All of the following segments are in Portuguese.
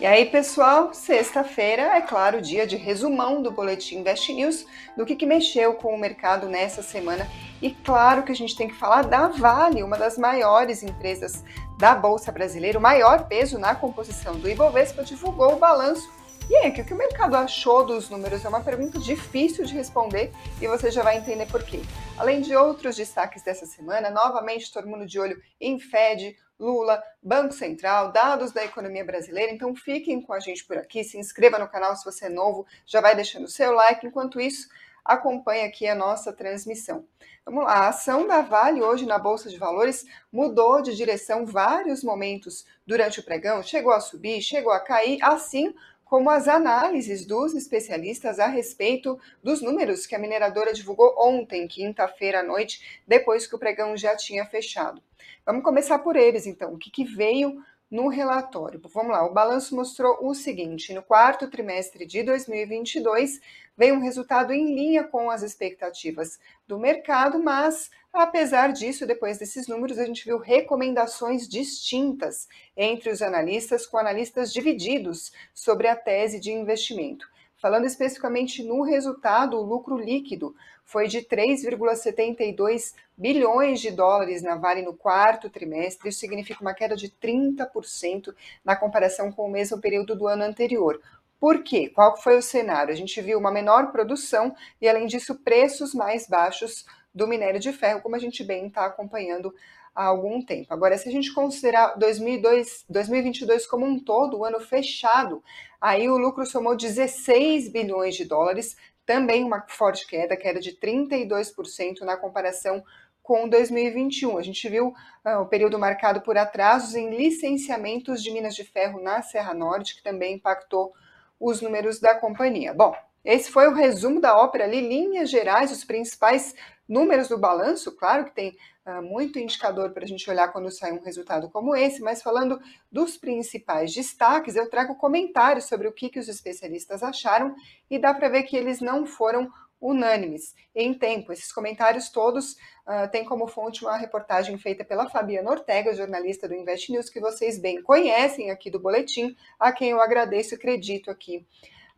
E aí, pessoal, sexta-feira é claro dia de resumão do Boletim Invest News, do que, que mexeu com o mercado nessa semana. E claro que a gente tem que falar da Vale, uma das maiores empresas da Bolsa Brasileira, o maior peso na composição do Ibovespa, divulgou o balanço. E aí, o que o mercado achou dos números? É uma pergunta difícil de responder e você já vai entender por quê. Além de outros destaques dessa semana, novamente todo mundo de olho em Fed, Lula, Banco Central, dados da economia brasileira. Então fiquem com a gente por aqui, se inscreva no canal se você é novo, já vai deixando o seu like. Enquanto isso, acompanhe aqui a nossa transmissão. Vamos lá, a ação da Vale hoje na Bolsa de Valores mudou de direção vários momentos durante o pregão, chegou a subir, chegou a cair, assim como as análises dos especialistas a respeito dos números que a mineradora divulgou ontem, quinta-feira à noite, depois que o pregão já tinha fechado. Vamos começar por eles, então. O que, que veio no relatório. Vamos lá, o balanço mostrou o seguinte: no quarto trimestre de 2022, veio um resultado em linha com as expectativas do mercado, mas apesar disso, depois desses números, a gente viu recomendações distintas entre os analistas, com analistas divididos sobre a tese de investimento. Falando especificamente no resultado, o lucro líquido foi de 3,72 bilhões de dólares na Vale no quarto trimestre. Isso significa uma queda de 30% na comparação com o mesmo período do ano anterior. Por quê? Qual foi o cenário? A gente viu uma menor produção e, além disso, preços mais baixos do minério de ferro, como a gente bem está acompanhando há algum tempo. Agora, se a gente considerar 2002, 2022 como um todo, o ano fechado, aí o lucro somou 16 bilhões de dólares, também uma forte queda, queda de 32% na comparação com 2021. A gente viu uh, o período marcado por atrasos em licenciamentos de minas de ferro na Serra Norte, que também impactou os números da companhia. Bom, esse foi o resumo da ópera ali, linhas gerais, os principais números do balanço. Claro que tem uh, muito indicador para a gente olhar quando sai um resultado como esse, mas falando dos principais destaques, eu trago comentários sobre o que, que os especialistas acharam e dá para ver que eles não foram unânimes em tempo. Esses comentários todos uh, têm como fonte uma reportagem feita pela Fabiana Ortega, jornalista do Invest News, que vocês bem conhecem aqui do boletim, a quem eu agradeço e acredito aqui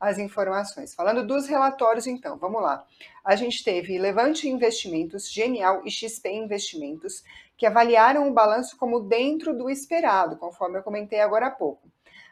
as informações. Falando dos relatórios, então, vamos lá. A gente teve Levante Investimentos, Genial e XP Investimentos, que avaliaram o balanço como dentro do esperado, conforme eu comentei agora há pouco.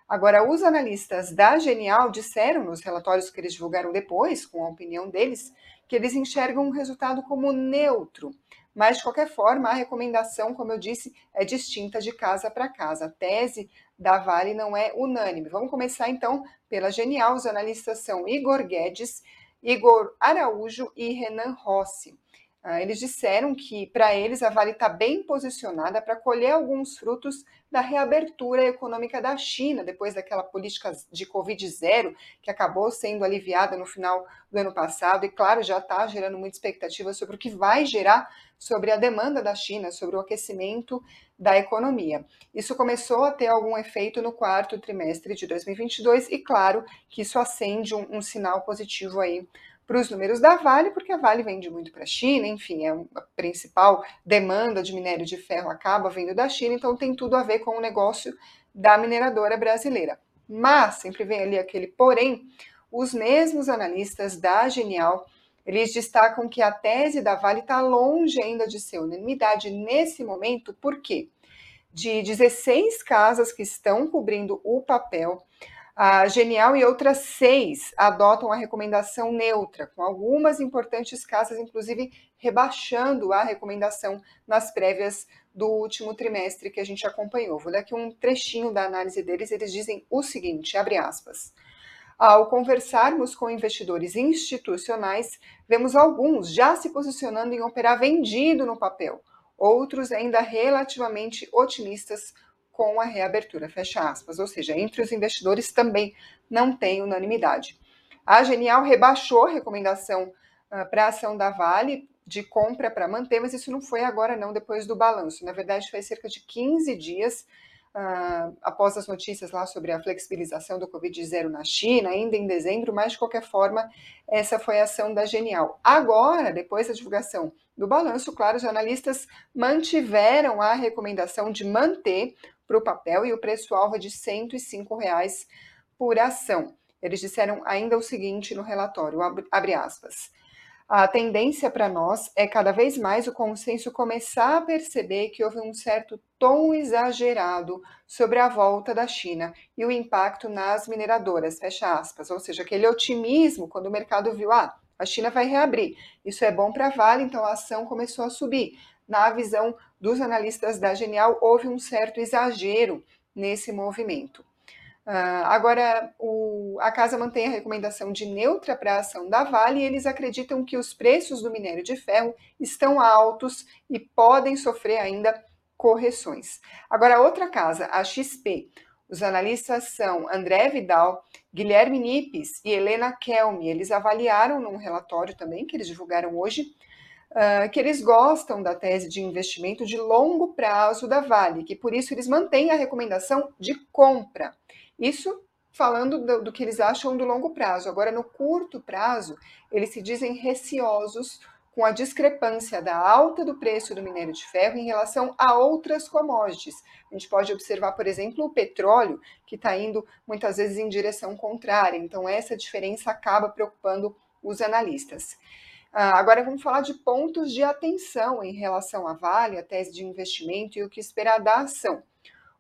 Agora, os analistas da Genial disseram nos relatórios que eles divulgaram depois, com a opinião deles, que eles enxergam o resultado como neutro. Mas, de qualquer forma, a recomendação, como eu disse, é distinta de casa para casa. A tese da Vale não é unânime. Vamos começar então pela Genial. Os analistas são Igor Guedes, Igor Araújo e Renan Rossi. Ah, eles disseram que, para eles, a Vale está bem posicionada para colher alguns frutos da reabertura econômica da China, depois daquela política de Covid zero, que acabou sendo aliviada no final do ano passado, e, claro, já está gerando muita expectativa sobre o que vai gerar sobre a demanda da China, sobre o aquecimento da economia. Isso começou a ter algum efeito no quarto trimestre de 2022 e claro que isso acende um, um sinal positivo aí para os números da Vale, porque a Vale vende muito para a China, enfim, é a principal demanda de minério de ferro acaba vindo da China, então tem tudo a ver com o negócio da mineradora brasileira. Mas sempre vem ali aquele porém, os mesmos analistas da Genial eles destacam que a tese da Vale está longe ainda de ser unanimidade nesse momento, por quê? De 16 casas que estão cobrindo o papel, a Genial e outras seis adotam a recomendação neutra, com algumas importantes casas, inclusive, rebaixando a recomendação nas prévias do último trimestre que a gente acompanhou. Vou dar aqui um trechinho da análise deles, eles dizem o seguinte, abre aspas. Ao conversarmos com investidores institucionais, vemos alguns já se posicionando em operar vendido no papel, outros ainda relativamente otimistas com a reabertura, fecha aspas. Ou seja, entre os investidores também não tem unanimidade. A Genial rebaixou a recomendação uh, para a ação da Vale de compra para manter, mas isso não foi agora não, depois do balanço. Na verdade, foi cerca de 15 dias uh, após as notícias lá sobre a flexibilização do Covid-0 na China, ainda em dezembro, mas de qualquer forma, essa foi a ação da Genial. Agora, depois da divulgação do balanço, claro, os analistas mantiveram a recomendação de manter para o papel e o preço-alvo é de 105 reais por ação. Eles disseram ainda o seguinte no relatório, abre aspas, a tendência para nós é cada vez mais o consenso começar a perceber que houve um certo tom exagerado sobre a volta da China e o impacto nas mineradoras, fecha aspas. Ou seja, aquele otimismo quando o mercado viu, ah, a China vai reabrir. Isso é bom para a Vale, então a ação começou a subir. Na visão dos analistas da Genial, houve um certo exagero nesse movimento. Uh, agora, o, a casa mantém a recomendação de neutra para a ação da Vale e eles acreditam que os preços do minério de ferro estão altos e podem sofrer ainda correções. Agora, outra casa, a XP. Os analistas são André Vidal, Guilherme Nipes e Helena Kelmi. Eles avaliaram num relatório também que eles divulgaram hoje uh, que eles gostam da tese de investimento de longo prazo da Vale, que por isso eles mantêm a recomendação de compra. Isso falando do, do, que eles acham do longo prazo. Agora, no curto prazo, eles se dizem receosos com a discrepância da alta do preço do minério de ferro em relação a outras commodities. A gente pode observar, por exemplo, o petróleo, que está indo muitas vezes em direção contrária. Então, essa diferença acaba preocupando os analistas. Uh, agora vamos falar de pontos de atenção em relação à Vale, a tese de investimento e o que esperar da ação.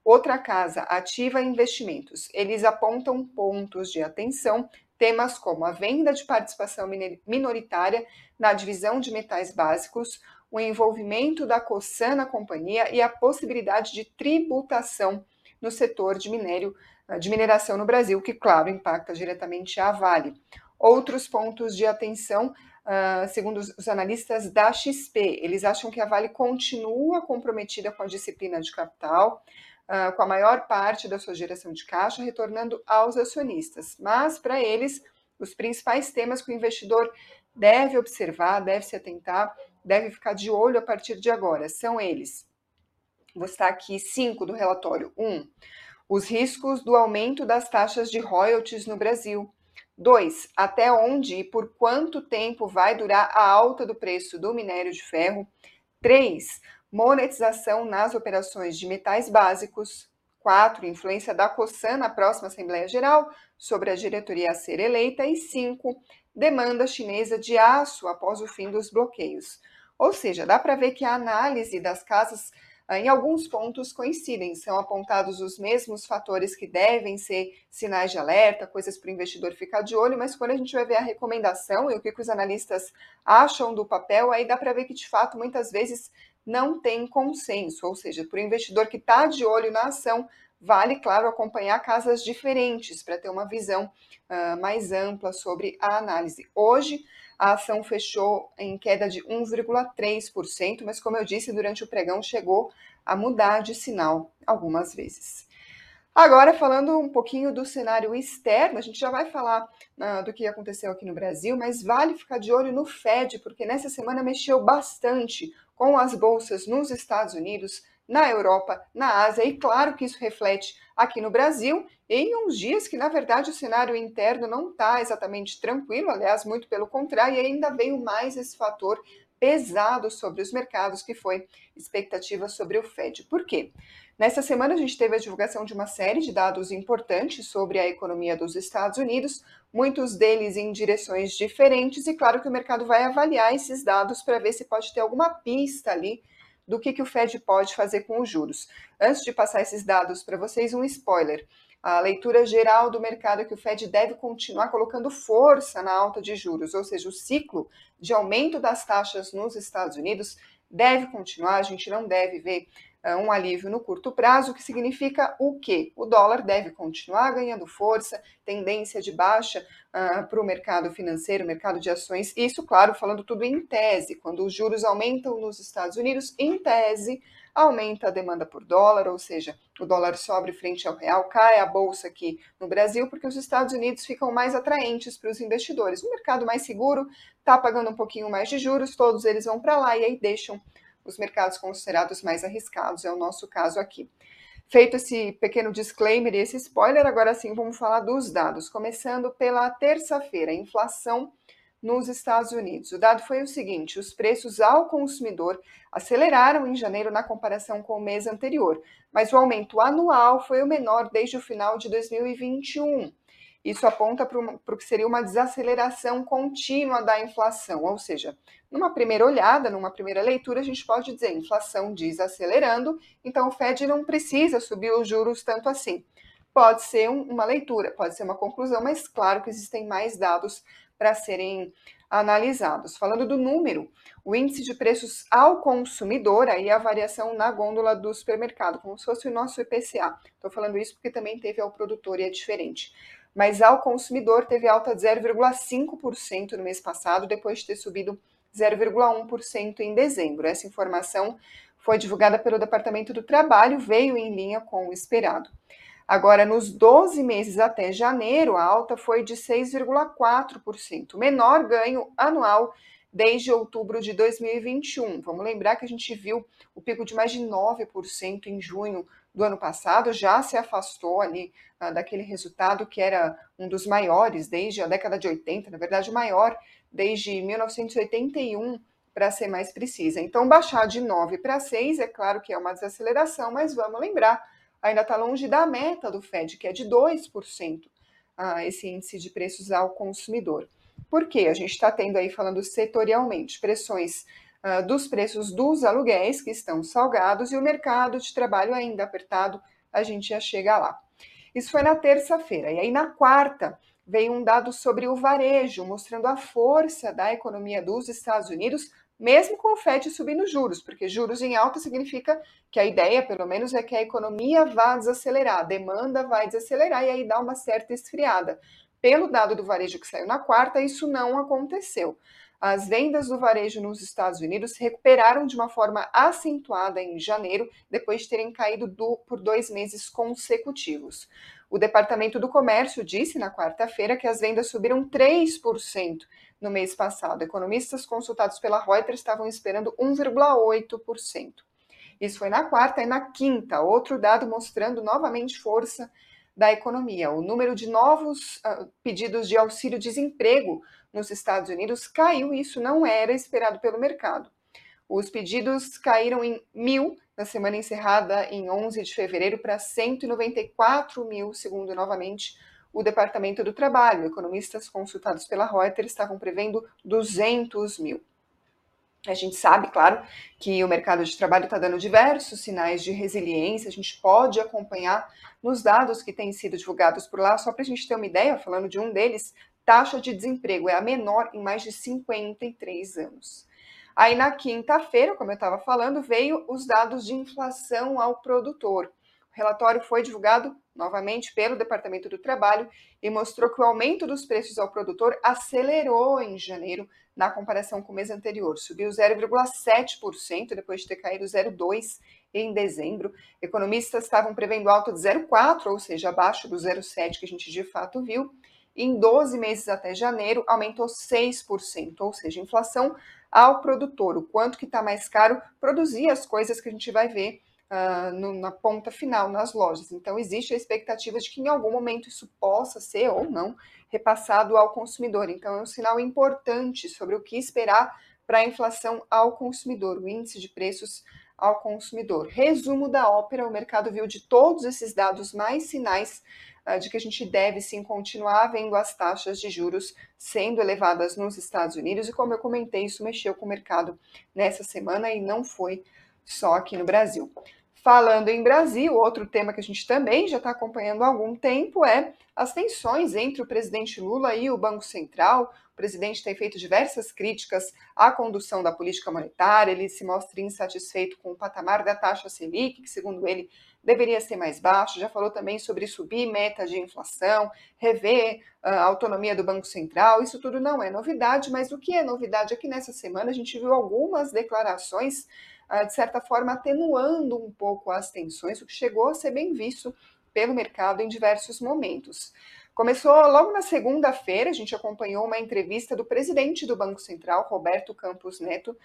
Outra casa, Ativa Investimentos, eles apontam pontos de atenção, temas como a venda de participação minoritária na divisão de metais básicos, o envolvimento da Cosan na companhia e a possibilidade de tributação no setor de minério de mineração no Brasil, que, claro, impacta diretamente a Vale. Outros pontos de atenção, uh, segundo os analistas da XP, eles acham que a Vale continua comprometida com a disciplina de capital, uh, com a maior parte da sua geração de caixa retornando aos acionistas. Mas, para eles, os principais temas que o investidor deve observar, deve se atentar, deve ficar de olho a partir de agora são eles. Vou estar aqui cinco do relatório. Um, os riscos do aumento das taxas de royalties no Brasil. 2. Até onde e por quanto tempo vai durar a alta do preço do minério de ferro? 3 monetização nas operações de metais básicos. 4. Influência da COSAN na próxima Assembleia Geral sobre a diretoria a ser eleita. E 5. Demanda chinesa de aço após o fim dos bloqueios. Ou seja, dá para ver que a análise das casas em alguns pontos coincidem, são apontados os mesmos fatores que devem ser sinais de alerta, coisas para o investidor ficar de olho, mas quando a gente vai ver a recomendação e o que os analistas acham do papel, aí dá para ver que de fato muitas vezes não tem consenso, ou seja, para o investidor que está de olho na ação, vale, claro, acompanhar casas diferentes para ter uma visão uh, mais ampla sobre a análise. Hoje, a ação fechou em queda de 1,3%, mas como eu disse, durante o pregão chegou a mudar de sinal algumas vezes. Agora, falando um pouquinho do cenário externo, a gente já vai falar uh, do que aconteceu aqui no Brasil, mas vale ficar de olho no Fed, porque nessa semana mexeu bastante com as bolsas nos Estados Unidos, na Europa, na Ásia, e claro que isso reflete aqui no Brasil, em uns dias que, na verdade, o cenário interno não está exatamente tranquilo, aliás, muito pelo contrário, e ainda veio mais esse fator pesado sobre os mercados, que foi expectativa sobre o Fed. Por quê? Nessa semana, a gente teve a divulgação de uma série de dados importantes sobre a economia dos Estados Unidos, muitos deles em direções diferentes, e claro que o mercado vai avaliar esses dados para ver se pode ter alguma pista ali do que, que o Fed pode fazer com os juros. Antes de passar esses dados para vocês, um spoiler. A leitura geral do mercado é que o Fed deve continuar colocando força na alta de juros, ou seja, o ciclo de aumento das taxas nos Estados Unidos deve continuar, a gente não deve ver um alívio no curto prazo, que significa o quê? O dólar deve continuar ganhando força, tendência de baixa uh, para o mercado financeiro, mercado de ações, isso, claro, falando tudo em tese, quando os juros aumentam nos Estados Unidos, em tese, aumenta a demanda por dólar, ou seja, o dólar sobe frente ao real, cai a bolsa aqui no Brasil, porque os Estados Unidos ficam mais atraentes para os investidores. O mercado mais seguro está pagando um pouquinho mais de juros, todos eles vão para lá e aí deixam os mercados considerados mais arriscados, é o nosso caso aqui. Feito esse pequeno disclaimer e esse spoiler, agora sim vamos falar dos dados. Começando pela terça-feira, inflação nos Estados Unidos. O dado foi o seguinte: os preços ao consumidor aceleraram em janeiro na comparação com o mês anterior, mas o aumento anual foi o menor desde o final de 2021. Isso aponta para o que seria uma desaceleração contínua da inflação, ou seja, numa primeira olhada, numa primeira leitura, a gente pode dizer inflação desacelerando, então o Fed não precisa subir os juros tanto assim. Pode ser uma leitura, pode ser uma conclusão, mas claro que existem mais dados para serem analisados. Falando do número, o índice de preços ao consumidor, aí a variação na gôndola do supermercado, como se fosse o nosso IPCA. Estou falando isso porque também teve ao produtor e é diferente mas ao consumidor teve alta de 0,5% no mês passado, depois de ter subido 0,1% em dezembro. Essa informação foi divulgada pelo Departamento do Trabalho, veio em linha com o esperado. Agora, nos 12 meses até janeiro, a alta foi de 6,4%, menor ganho anual desde outubro de 2021. Vamos lembrar que a gente viu o pico de mais de 9% em junho do ano passado, já se afastou ali uh, daquele resultado que era um dos maiores desde a década de 80, na verdade, o maior desde 1981, para ser mais precisa. Então, baixar de 9 para 6 é claro que é uma desaceleração, mas vamos lembrar, ainda está longe da meta do Fed, que é de 2%, uh, esse índice de preços ao consumidor. Por quê? A gente está tendo aí, falando setorialmente, pressões uh, dos preços dos aluguéis, que estão salgados, e o mercado de trabalho ainda apertado, a gente já chega lá. Isso foi na terça-feira. E aí, na quarta, veio um dado sobre o varejo, mostrando a força da economia dos Estados Unidos, mesmo com o FED subindo juros, porque juros em alta significa que a ideia, pelo menos, é que a economia vá desacelerar, a demanda vai desacelerar e aí dá uma certa esfriada. Pelo dado do varejo que saiu na quarta, isso não aconteceu. As vendas do varejo nos Estados Unidos recuperaram de uma forma acentuada em janeiro, depois de terem caído do, por dois meses consecutivos. O Departamento do Comércio disse na quarta-feira que as vendas subiram 3% no mês passado. Economistas consultados pela Reuters estavam esperando 1,8%. Isso foi na quarta e na quinta, outro dado mostrando novamente força da economia. O número de novos uh, pedidos de auxílio-desemprego nos Estados Unidos caiu e isso não era esperado pelo mercado. Os pedidos caíram em mil na semana encerrada em 11 de fevereiro para 194 mil, segundo novamente o Departamento do Trabalho. Economistas consultados pela Reuters estavam prevendo 200 mil. A gente sabe, claro, que o mercado de trabalho está dando diversos sinais de resiliência, a gente pode acompanhar nos dados que têm sido divulgados por lá, só para a gente ter uma ideia, falando de um deles, taxa de desemprego é a menor em mais de 53 anos. Aí na quinta-feira, como eu estava falando, veio os dados de inflação ao produtor. O relatório foi divulgado novamente pelo Departamento do Trabalho e mostrou que o aumento dos preços ao produtor acelerou em janeiro na comparação com o mês anterior. Subiu 0,7% depois de ter caído 0,2% em dezembro. Economistas estavam prevendo alta de 0,4%, ou seja, abaixo do 0,7% que a gente de fato viu em 12 meses até janeiro aumentou 6%, ou seja, inflação ao produtor, o quanto que está mais caro produzir as coisas que a gente vai ver uh, no, na ponta final nas lojas. Então existe a expectativa de que em algum momento isso possa ser ou não repassado ao consumidor. Então é um sinal importante sobre o que esperar para a inflação ao consumidor, o índice de preços ao consumidor. Resumo da ópera: o mercado viu de todos esses dados mais sinais de que a gente deve sim continuar vendo as taxas de juros sendo elevadas nos Estados Unidos, e como eu comentei, isso mexeu com o mercado nessa semana e não foi só aqui no Brasil. Falando em Brasil, outro tema que a gente também já está acompanhando há algum tempo é as tensões entre o presidente Lula e o Banco Central. O presidente tem feito diversas críticas à condução da política monetária, ele se mostra insatisfeito com o patamar da taxa Selic, que, segundo ele, deveria ser mais baixo. Já falou também sobre subir meta de inflação, rever ah, a autonomia do Banco Central. Isso tudo não é novidade, mas o que é novidade é que nessa semana a gente viu algumas declarações de certa forma, atenuando um pouco as tensões, o que chegou a ser bem visto pelo mercado em diversos momentos. Começou logo na segunda-feira, a gente acompanhou uma entrevista do presidente do Banco Central, Roberto Campos Neto,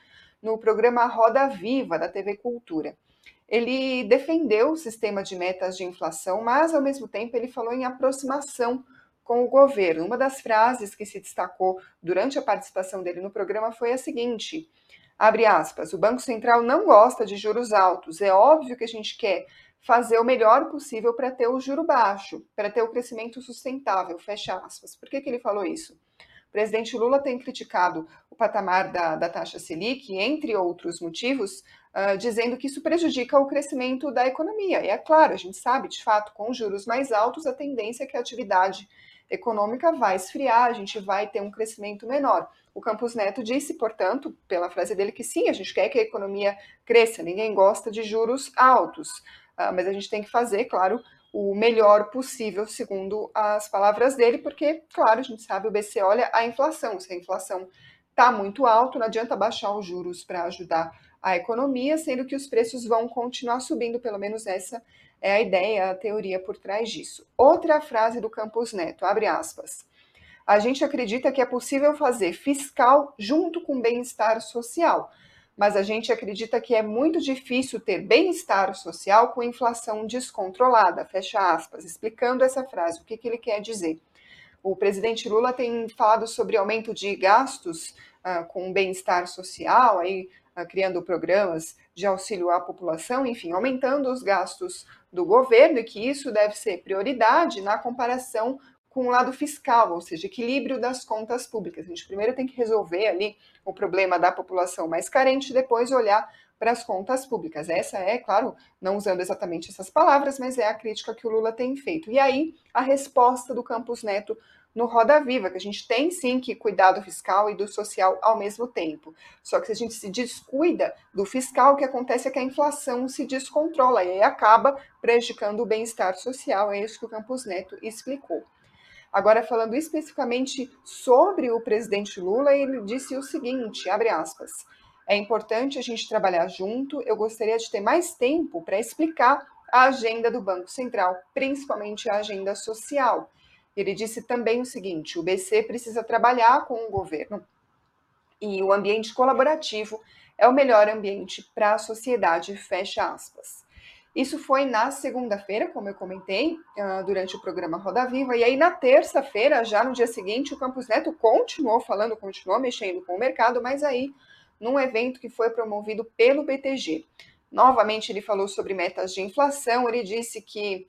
no programa Roda Viva da TV Cultura. Ele defendeu o sistema de metas de inflação, mas ao mesmo tempo ele falou em aproximação com o governo. Uma das frases que se destacou durante a participação dele no programa foi a seguinte: abre aspas, o Banco Central não gosta de juros altos. É óbvio que a gente quer fazer o melhor possível para ter o juro baixo, para ter o crescimento sustentável, fecha aspas. Por que, que ele falou isso? Presidente Lula tem criticado o patamar da, da taxa Selic, entre outros motivos, uh, dizendo que isso prejudica o crescimento da economia. E é claro, a gente sabe, de fato, com juros mais altos, a tendência é que a atividade econômica vai esfriar, a gente vai ter um crescimento menor. O Campos Neto disse, portanto, pela frase dele, que sim, a gente quer que a economia cresça, ninguém gosta de juros altos. Uh, mas a gente tem que fazer, claro, o melhor possível, segundo as palavras dele, porque, claro, a gente sabe, o BC olha a inflação. Se a inflação está muito alta, não adianta baixar os juros para ajudar a economia, sendo que os preços vão continuar subindo, pelo menos essa é a ideia, a teoria por trás disso. Outra frase do Campos Neto, abre aspas. A gente acredita que é possível fazer fiscal junto com bem-estar social mas a gente acredita que é muito difícil ter bem-estar social com inflação descontrolada, fecha aspas, explicando essa frase, o que, que ele quer dizer. O presidente Lula tem falado sobre aumento de gastos uh, com bem-estar social, aí uh, criando programas de auxílio à população, enfim, aumentando os gastos do governo e que isso deve ser prioridade na comparação com o lado fiscal, ou seja, equilíbrio das contas públicas. A gente primeiro tem que resolver ali o problema da população mais carente, depois olhar para as contas públicas. Essa é, claro, não usando exatamente essas palavras, mas é a crítica que o Lula tem feito. E aí, a resposta do Campos Neto no Roda Viva, que a gente tem sim que cuidar do fiscal e do social ao mesmo tempo. Só que se a gente se descuida do fiscal, o que acontece é que a inflação se descontrola e aí acaba prejudicando o bem-estar social. É isso que o Campos Neto explicou. Agora, falando especificamente sobre o presidente Lula, ele disse o seguinte: abre aspas. É importante a gente trabalhar junto. Eu gostaria de ter mais tempo para explicar a agenda do Banco Central, principalmente a agenda social. Ele disse também o seguinte: o BC precisa trabalhar com o governo e o ambiente colaborativo é o melhor ambiente para a sociedade. Fecha aspas. Isso foi na segunda-feira, como eu comentei, uh, durante o programa Roda Viva. E aí, na terça-feira, já no dia seguinte, o Campos Neto continuou falando, continuou mexendo com o mercado, mas aí, num evento que foi promovido pelo BTG. Novamente, ele falou sobre metas de inflação. Ele disse que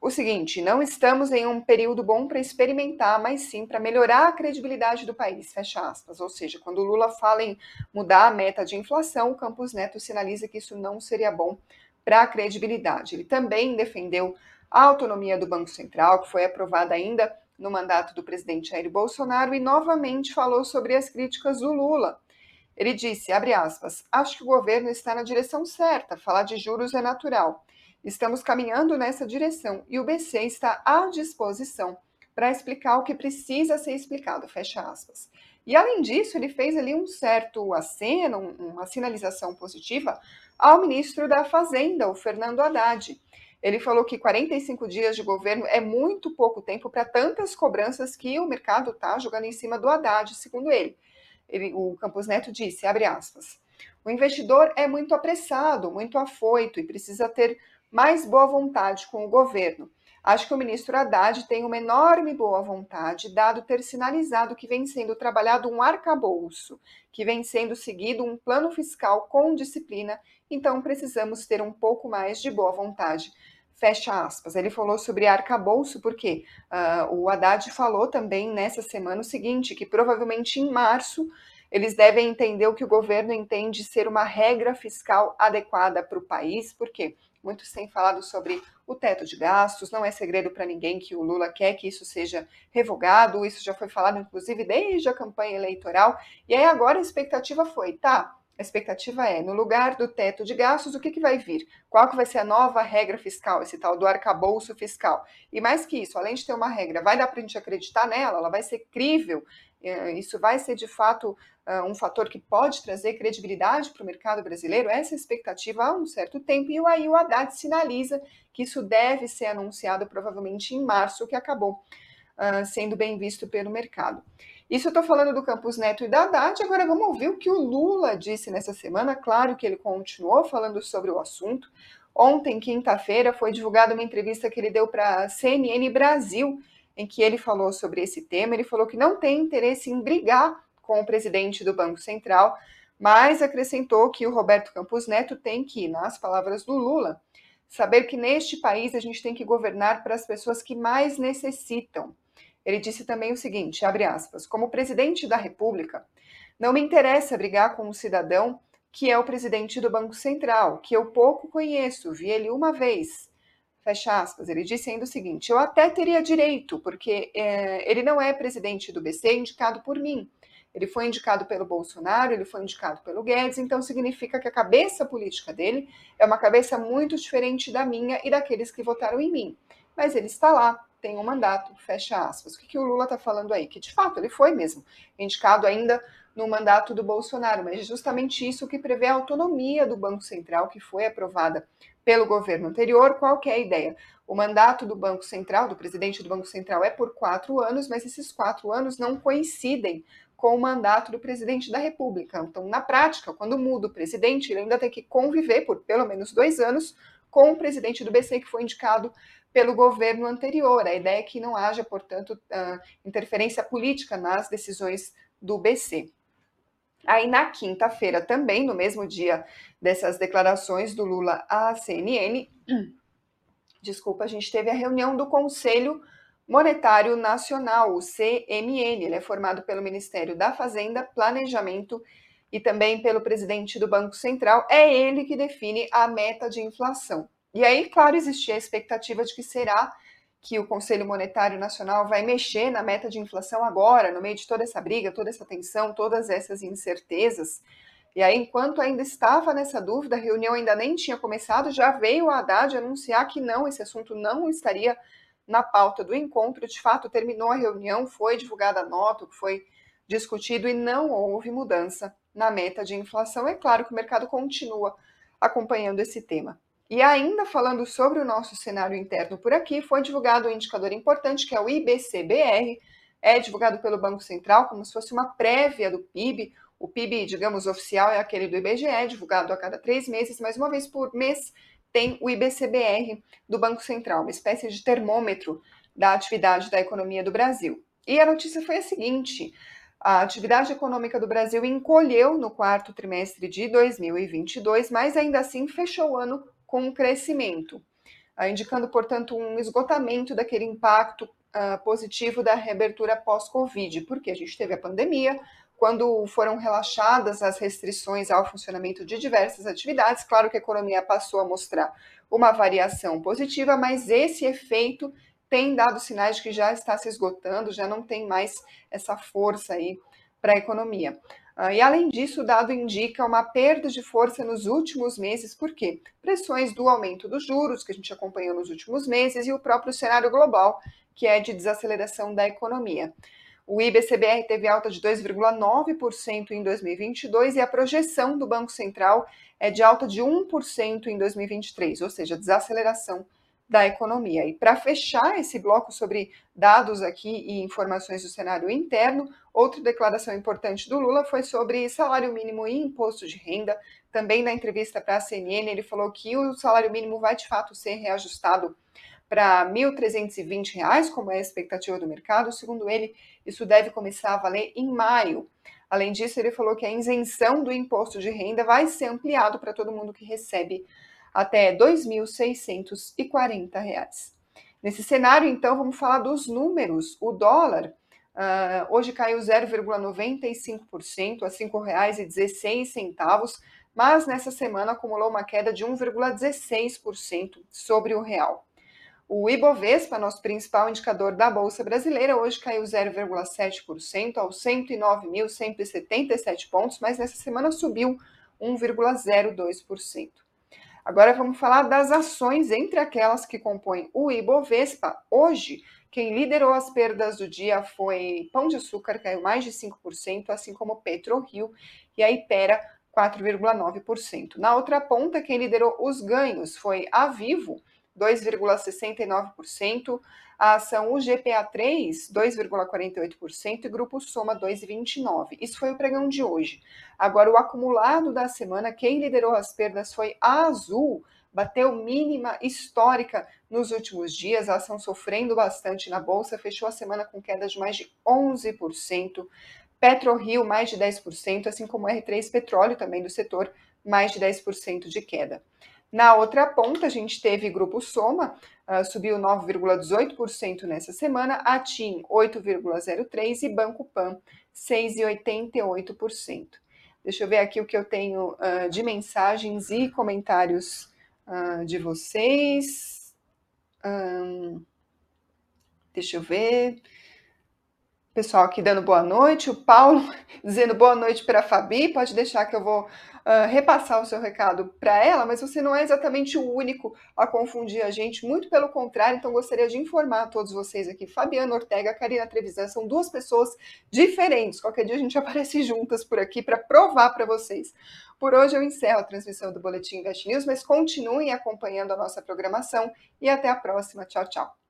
o seguinte: não estamos em um período bom para experimentar, mas sim para melhorar a credibilidade do país. Fecha aspas. Ou seja, quando Lula fala em mudar a meta de inflação, o Campos Neto sinaliza que isso não seria bom para a credibilidade. Ele também defendeu a autonomia do Banco Central, que foi aprovada ainda no mandato do presidente Jair Bolsonaro, e novamente falou sobre as críticas do Lula. Ele disse, aspas, acho que o governo está na direção certa, falar de juros é natural. Estamos caminhando nessa direção e o BC está à disposição para explicar o que precisa ser explicado, fecha aspas. E além disso, ele fez ali um certo aceno, uma sinalização positiva ao ministro da Fazenda, o Fernando Haddad. Ele falou que 45 dias de governo é muito pouco tempo para tantas cobranças que o mercado está jogando em cima do Haddad, segundo ele. ele. O Campos Neto disse, abre aspas, o investidor é muito apressado, muito afoito e precisa ter mais boa vontade com o governo. Acho que o ministro Haddad tem uma enorme boa vontade, dado ter sinalizado que vem sendo trabalhado um arcabouço, que vem sendo seguido um plano fiscal com disciplina, então precisamos ter um pouco mais de boa vontade. Fecha aspas. Ele falou sobre arcabouço porque uh, o Haddad falou também nessa semana o seguinte: que provavelmente em março eles devem entender o que o governo entende ser uma regra fiscal adequada para o país, porque Muitos têm falado sobre o teto de gastos, não é segredo para ninguém que o Lula quer que isso seja revogado, isso já foi falado inclusive desde a campanha eleitoral, e aí agora a expectativa foi, tá, a expectativa é, no lugar do teto de gastos, o que, que vai vir? Qual que vai ser a nova regra fiscal, esse tal do arcabouço fiscal? E mais que isso, além de ter uma regra, vai dar para a gente acreditar nela, ela vai ser crível, é, isso vai ser de fato um fator que pode trazer credibilidade para o mercado brasileiro, essa expectativa há um certo tempo, e aí o Haddad sinaliza que isso deve ser anunciado provavelmente em março, que acabou uh, sendo bem visto pelo mercado. Isso eu estou falando do Campos Neto e da Haddad, agora vamos ouvir o que o Lula disse nessa semana, claro que ele continuou falando sobre o assunto. Ontem, quinta-feira, foi divulgada uma entrevista que ele deu para a CNN Brasil, em que ele falou sobre esse tema. Ele falou que não tem interesse em brigar com o presidente do Banco Central, mas acrescentou que o Roberto Campos Neto tem que, nas palavras do Lula, saber que neste país a gente tem que governar para as pessoas que mais necessitam. Ele disse também o seguinte, abre aspas, como presidente da República, não me interessa brigar com um cidadão que é o presidente do Banco Central, que eu pouco conheço, vi ele uma vez. Fecha aspas. Ele disse ainda o seguinte: eu até teria direito, porque é, ele não é presidente do BC indicado por mim. Ele foi indicado pelo Bolsonaro, ele foi indicado pelo Guedes, então significa que a cabeça política dele é uma cabeça muito diferente da minha e daqueles que votaram em mim. Mas ele está lá, tem um mandato, fecha aspas. O que, que o Lula está falando aí? Que de fato ele foi mesmo indicado ainda no mandato do Bolsonaro, mas justamente isso que prevê a autonomia do Banco Central, que foi aprovada pelo governo anterior. Qual é a ideia? O mandato do Banco Central, do presidente do Banco Central, é por quatro anos, mas esses quatro anos não coincidem com o mandato do presidente da República. Então, na prática, quando muda o presidente, ele ainda tem que conviver por pelo menos dois anos com o presidente do BC, que foi indicado pelo governo anterior. A ideia é que não haja, portanto, uh, interferência política nas decisões do BC. Aí, na quinta-feira, também, no mesmo dia dessas declarações do Lula à CNN, desculpa, a gente teve a reunião do Conselho Monetário Nacional, o CMN. Ele é formado pelo Ministério da Fazenda, Planejamento e também pelo presidente do Banco Central. É ele que define a meta de inflação. E aí, claro, existia a expectativa de que será que o Conselho Monetário Nacional vai mexer na meta de inflação agora, no meio de toda essa briga, toda essa tensão, todas essas incertezas. E aí, enquanto ainda estava nessa dúvida, a reunião ainda nem tinha começado, já veio o Haddad anunciar que não, esse assunto não estaria na pauta do encontro. De fato, terminou a reunião, foi divulgada a nota, foi discutido e não houve mudança na meta de inflação. É claro que o mercado continua acompanhando esse tema. E ainda falando sobre o nosso cenário interno por aqui, foi divulgado um indicador importante que é o IBCBR, é divulgado pelo Banco Central como se fosse uma prévia do PIB. O PIB, digamos, oficial é aquele do IBGE, divulgado a cada três meses, mas uma vez por mês tem o IBCBR do Banco Central, uma espécie de termômetro da atividade da economia do Brasil. E a notícia foi a seguinte: a atividade econômica do Brasil encolheu no quarto trimestre de 2022, mas ainda assim fechou o ano com um crescimento, ah, indicando, portanto, um esgotamento daquele impacto uh, positivo da reabertura pós-Covid, porque a gente teve a pandemia, quando foram relaxadas as restrições ao funcionamento de diversas atividades, claro que a economia passou a mostrar uma variação positiva, mas esse efeito tem dado sinais de que já está se esgotando, já não tem mais essa força aí para a economia. Uh, e além disso, o dado indica uma perda de força nos últimos meses, por quê? Pressões do aumento dos juros, que a gente acompanhou nos últimos meses, e o próprio cenário global, que é de desaceleração da economia. O IBCBR teve alta de 2,9% em 2022 e a projeção do Banco Central é de alta de 1% em 2023, ou seja, desaceleração da economia. E para fechar esse bloco sobre dados aqui e informações do cenário interno, outra declaração importante do Lula foi sobre salário mínimo e imposto de renda. Também na entrevista para a CNN, ele falou que o salário mínimo vai de fato ser reajustado para R$ 1.320, como é a expectativa do mercado. Segundo ele, isso deve começar a valer em maio. Além disso, ele falou que a isenção do imposto de renda vai ser ampliado para todo mundo que recebe até R$ 2.640. Nesse cenário, então, vamos falar dos números. O dólar uh, hoje caiu 0,95% a R$ 5,16, mas nessa semana acumulou uma queda de 1,16% sobre o real. O Ibovespa, nosso principal indicador da Bolsa Brasileira, hoje caiu 0,7% aos 109.177 pontos, mas nessa semana subiu 1,02%. Agora vamos falar das ações entre aquelas que compõem o Ibovespa. Hoje, quem liderou as perdas do dia foi Pão de Açúcar, caiu mais de 5%, assim como PetroRio e a Ipera, 4,9%. Na outra ponta, quem liderou os ganhos foi a Vivo, 2,69%, a ação UGPA3, 2,48% e Grupo Soma, 2,29%. Isso foi o pregão de hoje. Agora, o acumulado da semana, quem liderou as perdas foi a Azul, bateu mínima histórica nos últimos dias, elas estão sofrendo bastante na bolsa, fechou a semana com queda de mais de 11%. PetroRio mais de 10%, assim como R3 Petróleo também do setor mais de 10% de queda. Na outra ponta, a gente teve Grupo Soma, uh, subiu 9,18% nessa semana, a TIM 8,03% e Banco Pan 6,88%. Deixa eu ver aqui o que eu tenho uh, de mensagens e comentários uh, de vocês. Um, deixa eu ver pessoal aqui dando boa noite, o Paulo dizendo boa noite para a Fabi, pode deixar que eu vou uh, repassar o seu recado para ela, mas você não é exatamente o único a confundir a gente, muito pelo contrário, então gostaria de informar a todos vocês aqui, Fabiana Ortega, Karina Trevisan, são duas pessoas diferentes, qualquer dia a gente aparece juntas por aqui para provar para vocês. Por hoje eu encerro a transmissão do Boletim Invest News, mas continuem acompanhando a nossa programação e até a próxima. Tchau, tchau.